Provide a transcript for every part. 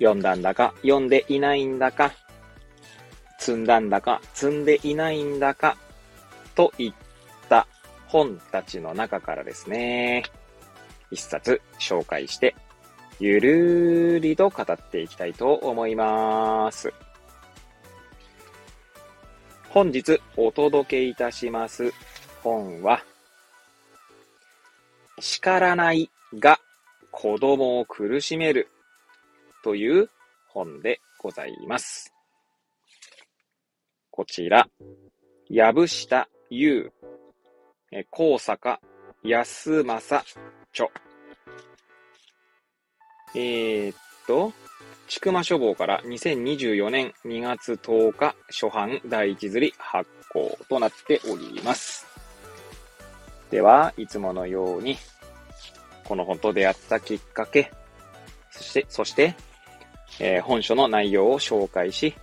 読んだんだか読んでいないんだか、積んだんだか積んでいないんだか、といった本たちの中からですね、一冊紹介して、ゆるりと語っていきたいと思います。本日お届けいたします本は、叱らないが子供を苦しめるという本でございます。こちら、藪下優、高坂安正著。えー、っと、ちくま書房から2024年2月10日初版第一釣り発行となっております。では、いつものように、この本と出会ったきっかけ、そして、そして、えー、本書の内容を紹介し、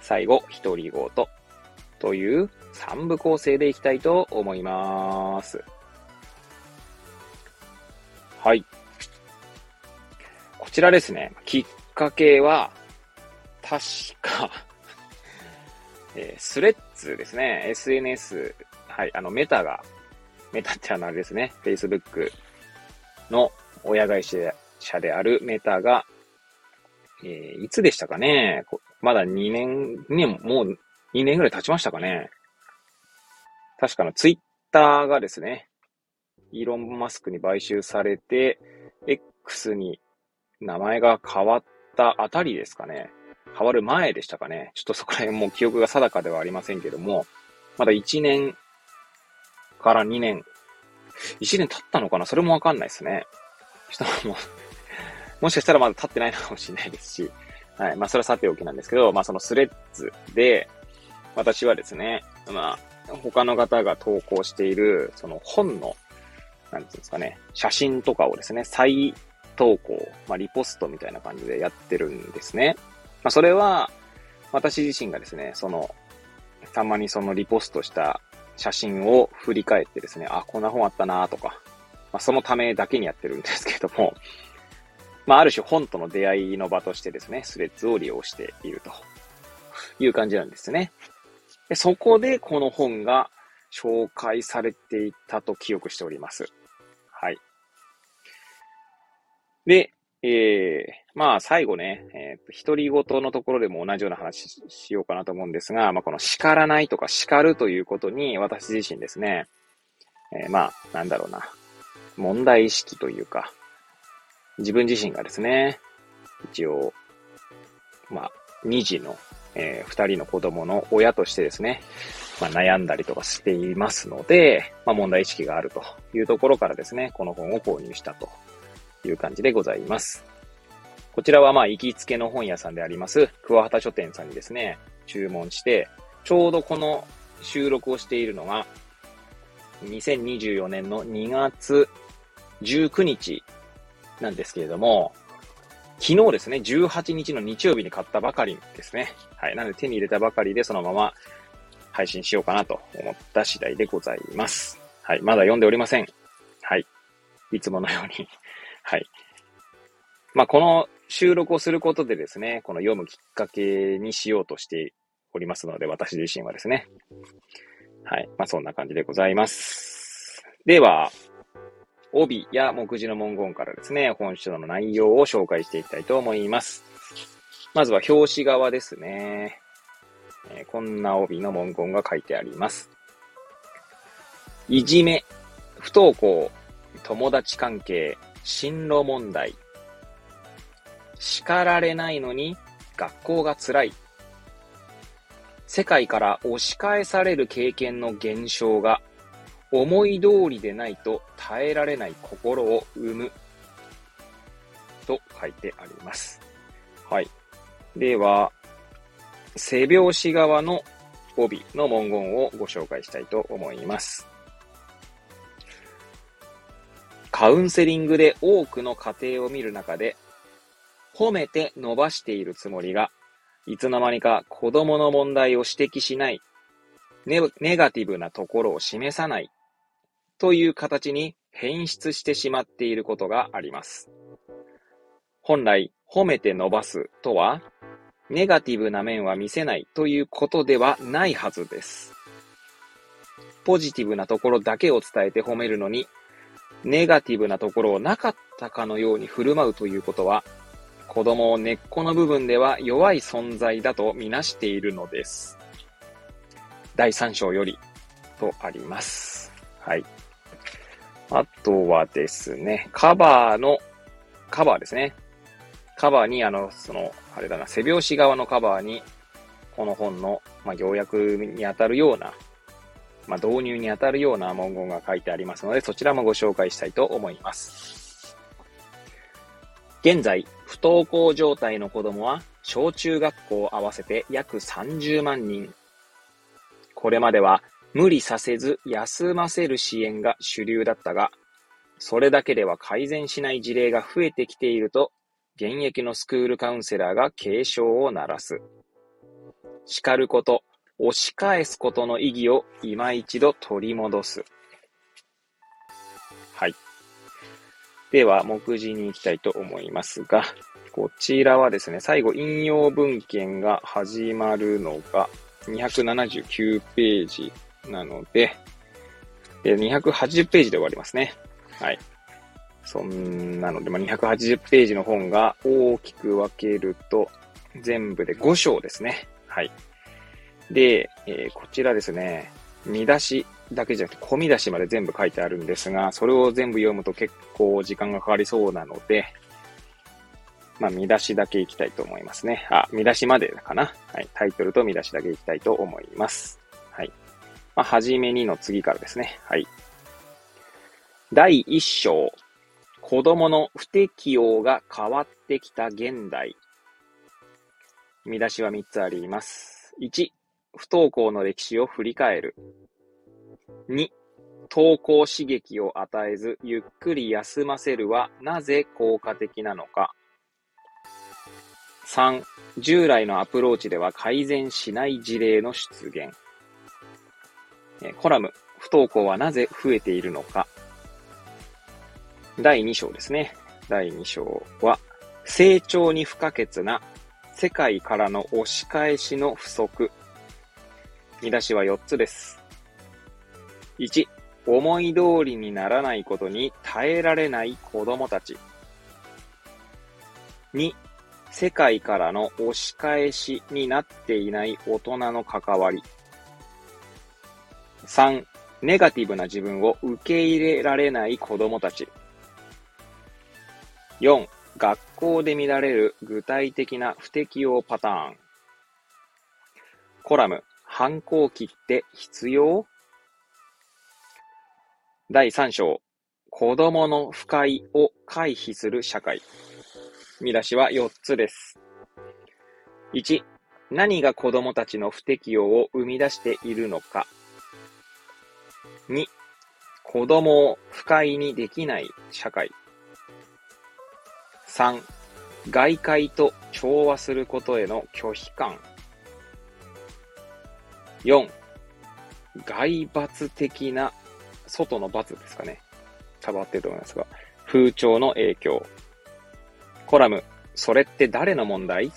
最後、独り言という3部構成でいきたいと思います。はい。こちらですね、きっかけは、確か えー、スレッズですね。SNS。はい。あの、メタが、メタってあのあれですね。Facebook の親会社であるメタが、えー、いつでしたかね？まだ2年、ね、もう2年ぐらい経ちましたかね？確かのツイッターがですね、イーロン・マスクに買収されて、X に名前が変わったあたりですかね？変わる前でしたかね？ちょっとそこら辺も記憶が定かではありませんけども、まだ1年から2年、1年経ったのかな？それもわかんないですね。したもうもしかしたらまだ経ってないのかもしれないですし、はい。まあ、それはさておきなんですけど、まあ、そのスレッズで、私はですね、まあ、他の方が投稿している、その本の、なんていうんですかね、写真とかをですね、再投稿、まあ、リポストみたいな感じでやってるんですね。まあ、それは、私自身がですね、その、たまにそのリポストした写真を振り返ってですね、あ、こんな本あったなとか、まあ、そのためだけにやってるんですけども、まあ、ある種本との出会いの場としてですね、スレッズを利用しているという感じなんですね。でそこでこの本が紹介されていたと記憶しております。はい。で、えー、まあ最後ね、えー、独り言のところでも同じような話しようかなと思うんですが、まあこの叱らないとか叱るということに私自身ですね、えー、まあなんだろうな、問題意識というか、自分自身がですね、一応、まあ、二児の、えー、二人の子供の親としてですね、まあ、悩んだりとかしていますので、まあ、問題意識があるというところからですね、この本を購入したという感じでございます。こちらはまあ、行きつけの本屋さんであります、桑畑書店さんにですね、注文して、ちょうどこの収録をしているのが、2024年の2月19日なんですけれども、昨日ですね、18日の日曜日に買ったばかりですね。はい。なので手に入れたばかりでそのまま配信しようかなと思った次第でございます。はい。まだ読んでおりません。はい。いつものように はい。まあ、この収録をすることでですね、この読むきっかけにしようとしておりますので、私自身はですね。はい。まあ、そんな感じでございます。では、帯や目次の文言からですね、本書の内容を紹介していきたいと思います。まずは表紙側ですね。えー、こんな帯の文言が書いてあります。いじめ、不登校、友達関係、進路問題。叱られないのに学校が辛い。世界から押し返される経験の減少が思い通りでないと耐えられない心を生む。と書いてあります。はい。では、背拍子側の帯の文言をご紹介したいと思います。カウンセリングで多くの家庭を見る中で、褒めて伸ばしているつもりが、いつの間にか子供の問題を指摘しないネ、ネガティブなところを示さないという形に変質してしまっていることがあります。本来、褒めて伸ばすとは、ネガティブな面は見せないということではないはずです。ポジティブなところだけを伝えて褒めるのに、ネガティブなところをなかったかのように振る舞うということは、子供を根っこの部分では弱い存在だとみなしているのです。第3章よりとあります。はい。あとはですね、カバーの、カバーですね。カバーに、あの、その、あれだな、背拍子側のカバーに、この本の、まあ、要約にあたるような、まあ、導入にあたるような文言が書いてありますので、そちらもご紹介したいと思います。現在、不登校状態の子供は、小中学校合わせて約30万人。これまでは、無理させず休ませる支援が主流だったが、それだけでは改善しない事例が増えてきていると現役のスクールカウンセラーが警鐘を鳴らす。叱ること、押し返すことの意義を今一度取り戻す。はい。では、目次に行きたいと思いますが、こちらはですね、最後、引用文献が始まるのが279ページなので、280ページで終わりますね。はい。そんなので、まあ、280ページの本が大きく分けると、全部で5章ですね。はい。で、えー、こちらですね、見出しだけじゃなくて、込み出しまで全部書いてあるんですが、それを全部読むと結構時間がかかりそうなので、まあ、見出しだけいきたいと思いますね。あ、見出しまでかな。はい。タイトルと見出しだけいきたいと思います。まあ、はじめにの次からですね。はい。第1章、子供の不適応が変わってきた現代。見出しは3つあります。1、不登校の歴史を振り返る。2、登校刺激を与えず、ゆっくり休ませるはなぜ効果的なのか。3、従来のアプローチでは改善しない事例の出現。コラム、不登校はなぜ増えているのか。第2章ですね。第2章は、成長に不可欠な世界からの押し返しの不足。見出しは4つです。1、思い通りにならないことに耐えられない子供たち。2、世界からの押し返しになっていない大人の関わり。3、ネガティブな自分を受け入れられない子供たち。4、学校で見られる具体的な不適用パターン。コラム、反抗期って必要？第3章、子供の不快を回避する社会。見出しは4つです。1、何が子供たちの不適用を生み出しているのか。2、子供を不快にできない社会。3、外界と調和することへの拒否感。4、外罰的な、外の罰ですかね。多分合ってると思いますが、風潮の影響。コラム、それって誰の問題？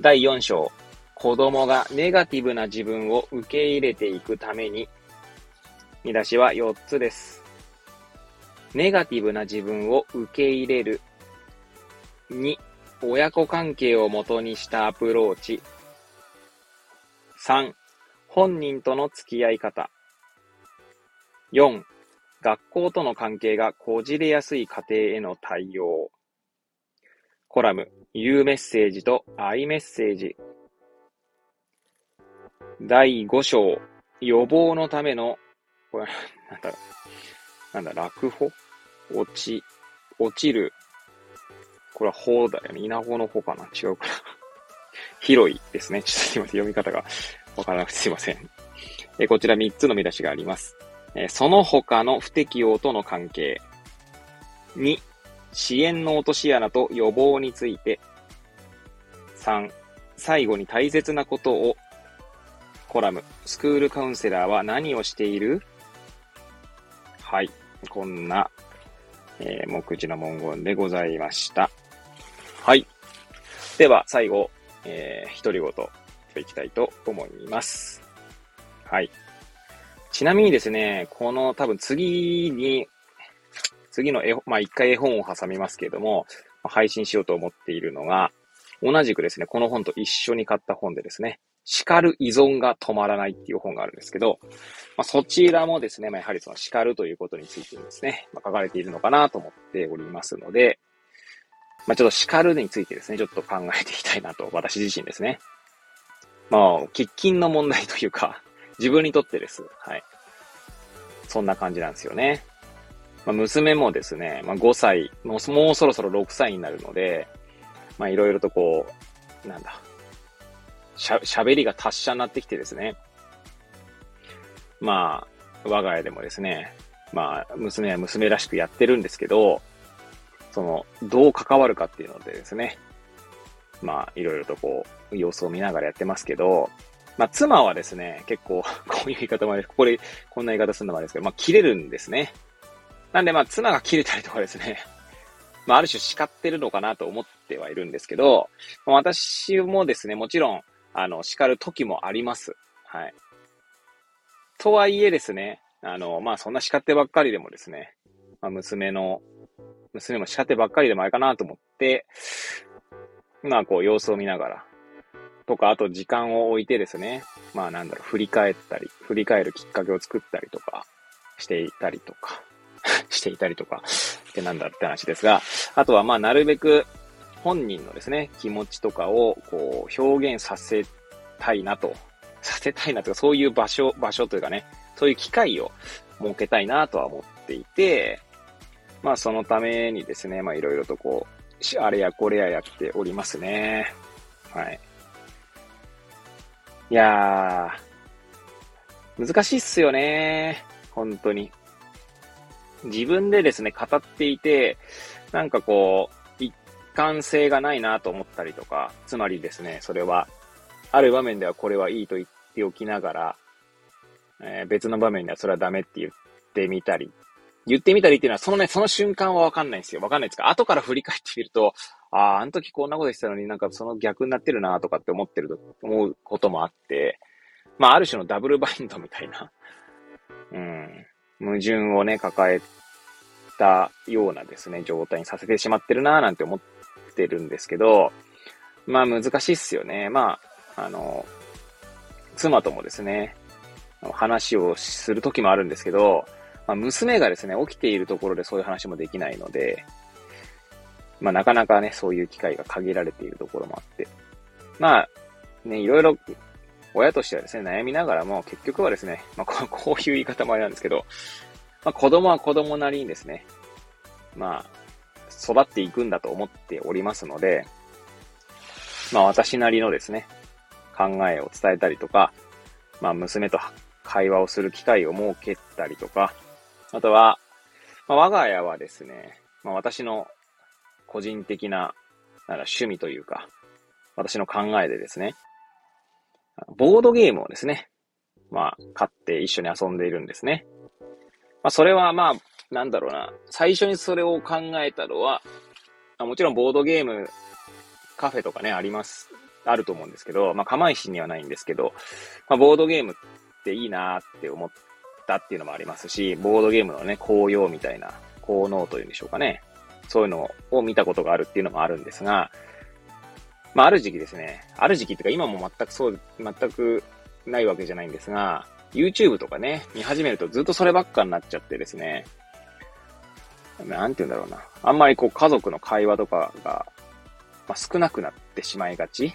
第4章、子供がネガティブな自分を受け入れていくために、見出しは4つです。ネガティブな自分を受け入れる。2、親子関係をもとにしたアプローチ。3、本人との付き合い方。4、学校との関係がこじれやすい家庭への対応。コラム、U メッセージと I メッセージ。第5章、予防のための、これ、なんだ。なんだ、落語？オチ落ちる。これは方だよね。稲穂の方かな？違うかな 広いですね。ちょっとすいません。読み方がわからなくてすいません。えこちら3つの見出しがあります。えその他の不適応との関係。2、支援の落とし穴と予防について。3、最後に大切なことをコラム、スクールカウンセラーは何をしている？はい。こんな、えー、目次の文言でございました。はい。では、最後、えー、独り言といきたいと思います。はい。ちなみにですね、この多分次に、次の絵本、まあ一回絵本を挟みますけれども、配信しようと思っているのが、同じくですね、この本と一緒に買った本でですね、叱る依存が止まらないっていう本があるんですけど、まあ、そちらもですね、まあ、やはりその叱るということについてですね、まあ、書かれているのかなと思っておりますので、まあ、ちょっと叱るについてですね、ちょっと考えていきたいなと、私自身ですね。まあ、喫緊の問題というか、自分にとってです。はい。そんな感じなんですよね。まあ、娘もですね、まあ、5歳もう、もうそろそろ6歳になるので、まあ、いろいろとこう、なんだ、しゃ、喋りが達者になってきてですね。まあ、我が家でもですね、まあ、娘は娘らしくやってるんですけど、その、どう関わるかっていうのでですね、まあ、いろいろとこう、様子を見ながらやってますけど、まあ、妻はですね、結構、こういう言い方もある、ここで、こんな言い方するのもあれですけど、まあ、切れるんですね。なんで、まあ、妻が切れたりとかですね、まあ、ある種叱ってるのかなと思ってはいるんですけど、私もですね、もちろん、あの、叱る時もあります。はい。とはいえですね、あの、まあ、そんな叱ってばっかりでもですね、まあ、娘の、娘も叱ってばっかりでもあれかなと思って、まあ、こう、様子を見ながら、とか、あと時間を置いてですね、まあなんだろう、振り返ったり、振り返るきっかけを作ったりとか、していたりとか、していたりとか、ってなんだって話ですが、あとはまあなるべく本人のですね、気持ちとかをこう表現させたいなと、させたいなとか、そういう場所、場所というかね、そういう機会を設けたいなとは思っていて、まあそのためにですね、まあいろいろとこう、あれやこれややっておりますね。はい。いやー、難しいっすよね。本当に。自分でですね、語っていて、なんかこう、貫性がないなと思ったりとか、つまりですね、それは、ある場面ではこれはいいと言っておきながら、えー、別の場面ではそれはダメって言ってみたり、言ってみたりっていうのは、そのね、その瞬間はわかんないんですよ。わかんないですか？後から振り返ってみると、ああ、あの時こんなことしてたのになんかその逆になってるなとかって思ってると、思うこともあって、まあある種のダブル バインドみたいな、うん、矛盾をね、抱えたようなですね、状態にさせてしまってるななんて思ってるんですけど、まあ難しいっすよね。まあ、あの、妻ともですね、話をする時もあるんですけど、まあ、娘がですね、起きているところでそういう話もできないので、まあなかなかね、そういう機会が限られているところもあって。まあ、ね、いろいろ、親としてはですね、悩みながらも、結局はですね、まあこ こういう言い方もあれなんですけど、まあ子供は子供なりにですね、まあ、育っていくんだと思っておりますので、まあ私なりのですね、考えを伝えたりとか、まあ娘と会話をする機会を設けたりとか、あとは、まあ、我が家はですね、まあ私の個人的な、なら趣味というか、私の考えでですね、ボードゲームをですね、まあ、買って一緒に遊んでいるんですね。まあ、それはまあ、なんだろうな、最初にそれを考えたのは、もちろんボードゲーム、カフェとかね、あります。あると思うんですけど、まあ、釜石にはないんですけど、まあ、ボードゲームっていいなって思ったっていうのもありますし、ボードゲームのね、紅葉みたいな、効能というんでしょうかね。そういうのを見たことがあるっていうのもあるんですが、まあ、ある時期ですね、ある時期っていうか今も全くそう、全くないわけじゃないんですが、YouTube とかね、見始めるとずっとそればっかになっちゃってですね、なんて言うんだろうな。あんまりこう家族の会話とかが、まあ、少なくなってしまいがち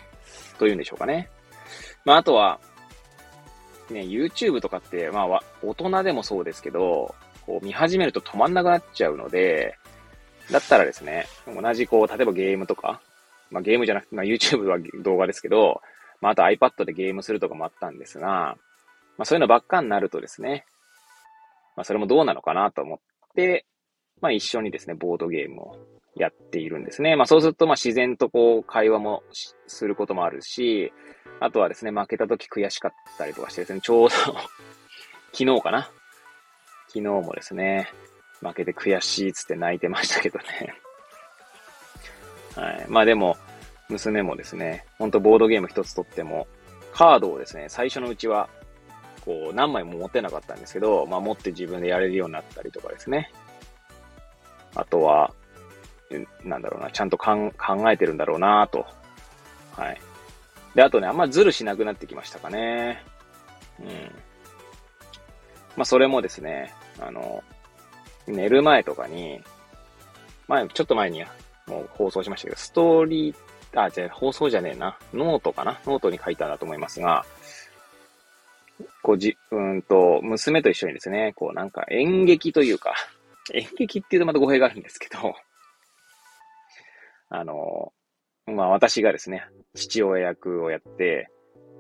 というんでしょうかね。まあ、あとは、ね、YouTube とかって、まあ、大人でもそうですけど、こう見始めると止まんなくなっちゃうので、だったらですね、同じこう、例えばゲームとか、まあゲームじゃなくて、まあ YouTube は動画ですけど、まああと iPad でゲームするとかもあったんですが、まあそういうのばっかになるとですね、まあそれもどうなのかなと思って、まあ一緒にですね、ボードゲームをやっているんですね。まあそうすると、まあ自然とこう会話もすることもあるし、あとはですね、負けた時悔しかったりとかしてですね、ちょうど 昨日かな？昨日もですね、負けて悔しいっつって泣いてましたけどね。はい。まあでも、娘もですね、ほんとボードゲーム一つとっても、カードをですね、最初のうちは、こう、何枚も持ってなかったんですけど、まあ持って自分でやれるようになったりとかですね。あとは、なんだろうな、ちゃんと考えてるんだろうなと。はい。で、あとね、あんまズルしなくなってきましたかね。うん。まあ、それもですね、あの、寝る前とかに、前、ちょっと前にもう放送しましたけど、ストーリー、あ、じゃ放送じゃねえな。ノートかなノートに書いたんだと思いますが、こうじ、うんと、娘と一緒にですね、こうなんか演劇というか、演劇っていうとまた語弊があるんですけど、あの、まあ私がですね、父親役をやって、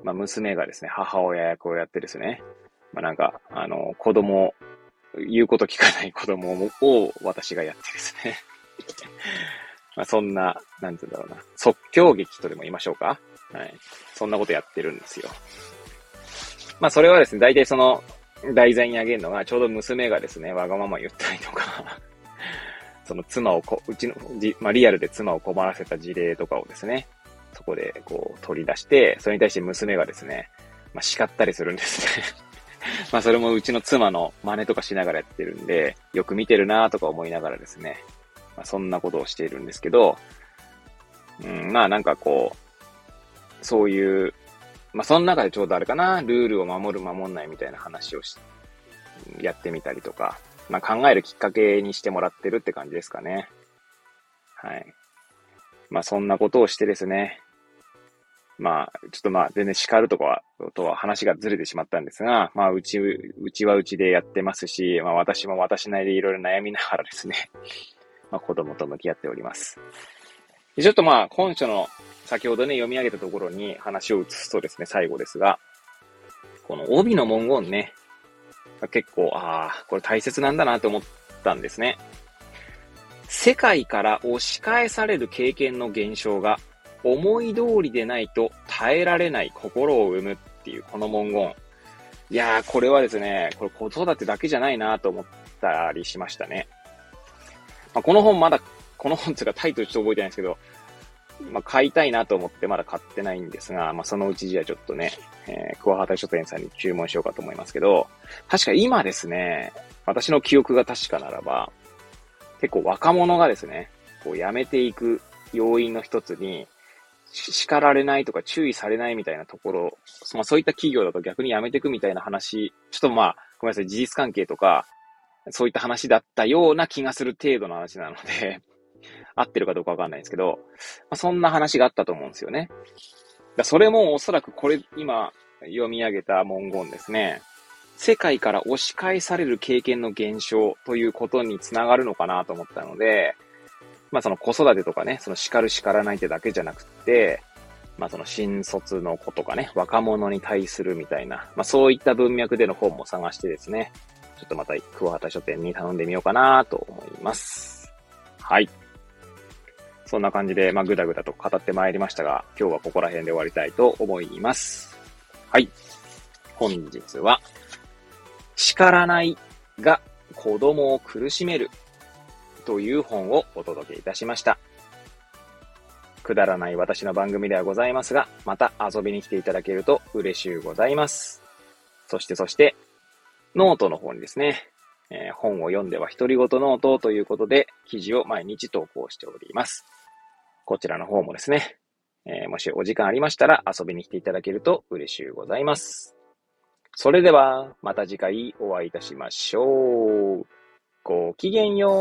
まあ娘がですね、母親役をやってですね、まあなんか、あの、子供、言うこと聞かない子供を私がやってですね まあそんな、なんて言うんだろうな、即興劇とでも言いましょうかはい。そんなことやってるんですよ。まあそれはですね、大体その、題材にあげるのが、ちょうど娘がですね、わがまま言ったりとか その妻をこ、うちの、じまあ、リアルで妻を困らせた事例とかをですね、そこでこう取り出して、それに対して娘がですね、まあ、叱ったりするんですね。まあそれもうちの妻の真似とかしながらやってるんで、よく見てるなとか思いながらですね、まあ、そんなことをしているんですけど、うん、まあなんかこう、そういう、まあその中でちょうどあれかな、ルールを守る守んないみたいな話をし、やってみたりとか、まあ考えるきっかけにしてもらってるって感じですかね。はい。まあそんなことをしてですね、まあ、ちょっとまあ、全然叱るとかは、とは話がずれてしまったんですが、まあ、うち、うちはうちでやってますし、まあ、私も私なりでいろいろ悩みながらですね、まあ、子供と向き合っております。でちょっとまあ、本書の先ほどね、読み上げたところに話を移すとですね、最後ですが、この帯の文言ね、結構、ああ、これ大切なんだなと思ったんですね。世界から押し返される経験の現象が思い通りでないと耐えられない心を生むっていうこの文言。いやー、これはですね、これ子育てだけじゃないなと思ったりしましたね。まあ、この本まだ、この本つうかタイトルちょっと覚えてないんですけど、まあ、買いたいなと思ってまだ買ってないんですが、まあ、そのうちじゃちょっとね、えー、桑畑書店さんに注文しようかと思いますけど、確か今ですね、私の記憶が確かならば、結構若者がですね、こう辞めていく要因の一つに、叱られないとか注意されないみたいなところ、まあそういった企業だと逆に辞めていくみたいな話、ちょっとまあ、ごめんなさい、事実関係とか、そういった話だったような気がする程度の話なので合ってるかどうかわかんないんですけど、まあ、そんな話があったと思うんですよね。だそれもおそらくこれ、今読み上げた文言ですね。世界から押し返される経験の減少ということにつながるのかなと思ったので、まあその子育てとかね、その叱る叱らないってだけじゃなくて、まあその新卒の子とかね、若者に対するみたいな、まあそういった文脈での本も探してですね、ちょっとまた桑畑書店に頼んでみようかなと思います。はい。そんな感じで、まあぐだぐだと語ってまいりましたが、今日はここら辺で終わりたいと思います。はい。本日は、叱らないが子供を苦しめるという本をお届けいたしました。くだらない私の番組ではございますが、また遊びに来ていただけると嬉しゅうございます。そしてそして、ノートの方にですね、えー、本を読んでは独り言ノートということで、記事を毎日投稿しております。こちらの方もですね、えー、もしお時間ありましたら遊びに来ていただけると嬉しゅうございます。それでは、また次回お会いいたしましょう。ごきげんよう。